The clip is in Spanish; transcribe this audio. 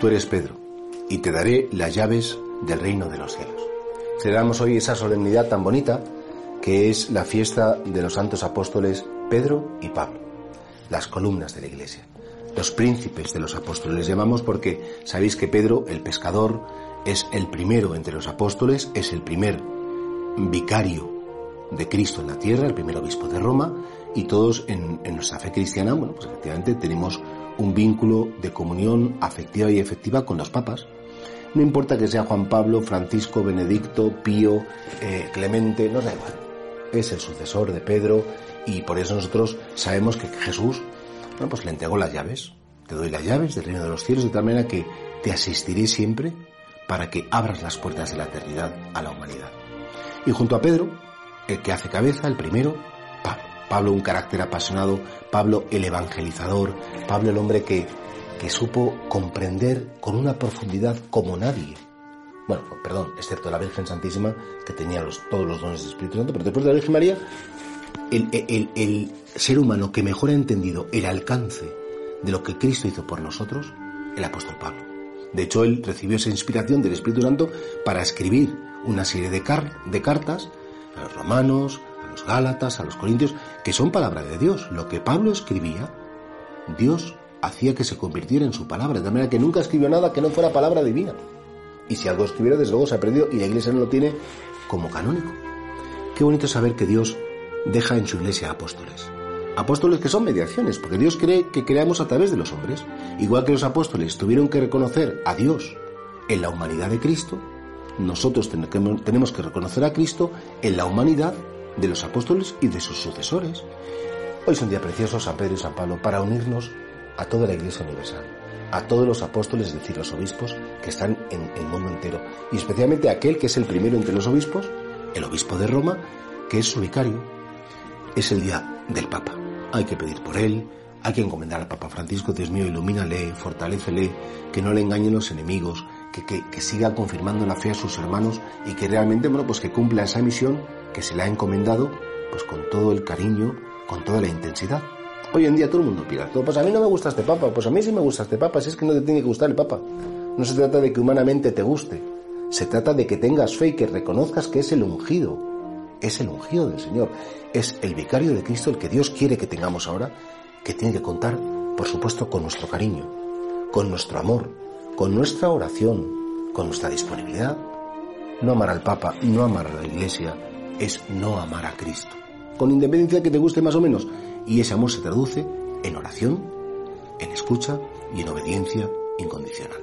tú eres Pedro, y te daré las llaves del reino de los cielos. Celebramos hoy esa solemnidad tan bonita que es la fiesta de los santos apóstoles Pedro y Pablo, las columnas de la iglesia, los príncipes de los apóstoles les llamamos porque sabéis que Pedro, el pescador, es el primero entre los apóstoles, es el primer vicario de Cristo en la tierra, el primer obispo de Roma, y todos en, nuestra fe cristiana, bueno, pues efectivamente tenemos un vínculo de comunión afectiva y efectiva con los papas. No importa que sea Juan Pablo, Francisco, Benedicto, Pío, eh, Clemente, no da igual. Es el sucesor de Pedro y por eso nosotros sabemos que Jesús, bueno, pues le entregó las llaves. Te doy las llaves del reino de los cielos de tal manera que te asistiré siempre para que abras las puertas de la eternidad a la humanidad. Y junto a Pedro, el que hace cabeza, el primero, Pablo. Pablo un carácter apasionado, Pablo el evangelizador, Pablo el hombre que, que supo comprender con una profundidad como nadie. Bueno, perdón, excepto la Virgen Santísima, que tenía los, todos los dones del Espíritu Santo, pero después de la Virgen María, el, el, el ser humano que mejor ha entendido el alcance de lo que Cristo hizo por nosotros, el apóstol Pablo. De hecho, él recibió esa inspiración del Espíritu Santo para escribir una serie de, de cartas a los romanos, a los gálatas, a los corintios, que son palabra de Dios. Lo que Pablo escribía, Dios hacía que se convirtiera en su palabra, de manera que nunca escribió nada que no fuera palabra divina. Y si algo escribiera, desde luego se aprendió y la iglesia no lo tiene como canónico. Qué bonito saber que Dios deja en su iglesia apóstoles. Apóstoles que son mediaciones, porque Dios cree que creamos a través de los hombres. Igual que los apóstoles tuvieron que reconocer a Dios en la humanidad de Cristo, nosotros tenemos que reconocer a Cristo en la humanidad de los apóstoles y de sus sucesores. Hoy es un día precioso, San Pedro y San Pablo, para unirnos a toda la Iglesia Universal, a todos los apóstoles, es decir, los obispos que están en el mundo entero, y especialmente aquel que es el primero entre los obispos, el obispo de Roma, que es su vicario. Es el día del Papa. Hay que pedir por él, hay que encomendar al Papa Francisco, Dios mío, ilumínale, fortalecele, que no le engañen los enemigos, que, siga confirmando la fe a sus hermanos y que realmente, bueno, pues que cumpla esa misión que se le ha encomendado, pues con todo el cariño, con toda la intensidad. Hoy en día todo el mundo pida todo, pues a mí no me gusta este papa, pues a mí sí me gusta este papa, si es que no te tiene que gustar el papa. No se trata de que humanamente te guste, se trata de que tengas fe y que reconozcas que es el ungido, es el ungido del Señor, es el vicario de Cristo el que Dios quiere que tengamos ahora, que tiene que contar, por supuesto, con nuestro cariño, con nuestro amor, con nuestra oración, con nuestra disponibilidad. No amar al Papa, no amar a la Iglesia, es no amar a Cristo. Con independencia de que te guste más o menos. Y ese amor se traduce en oración, en escucha y en obediencia incondicional.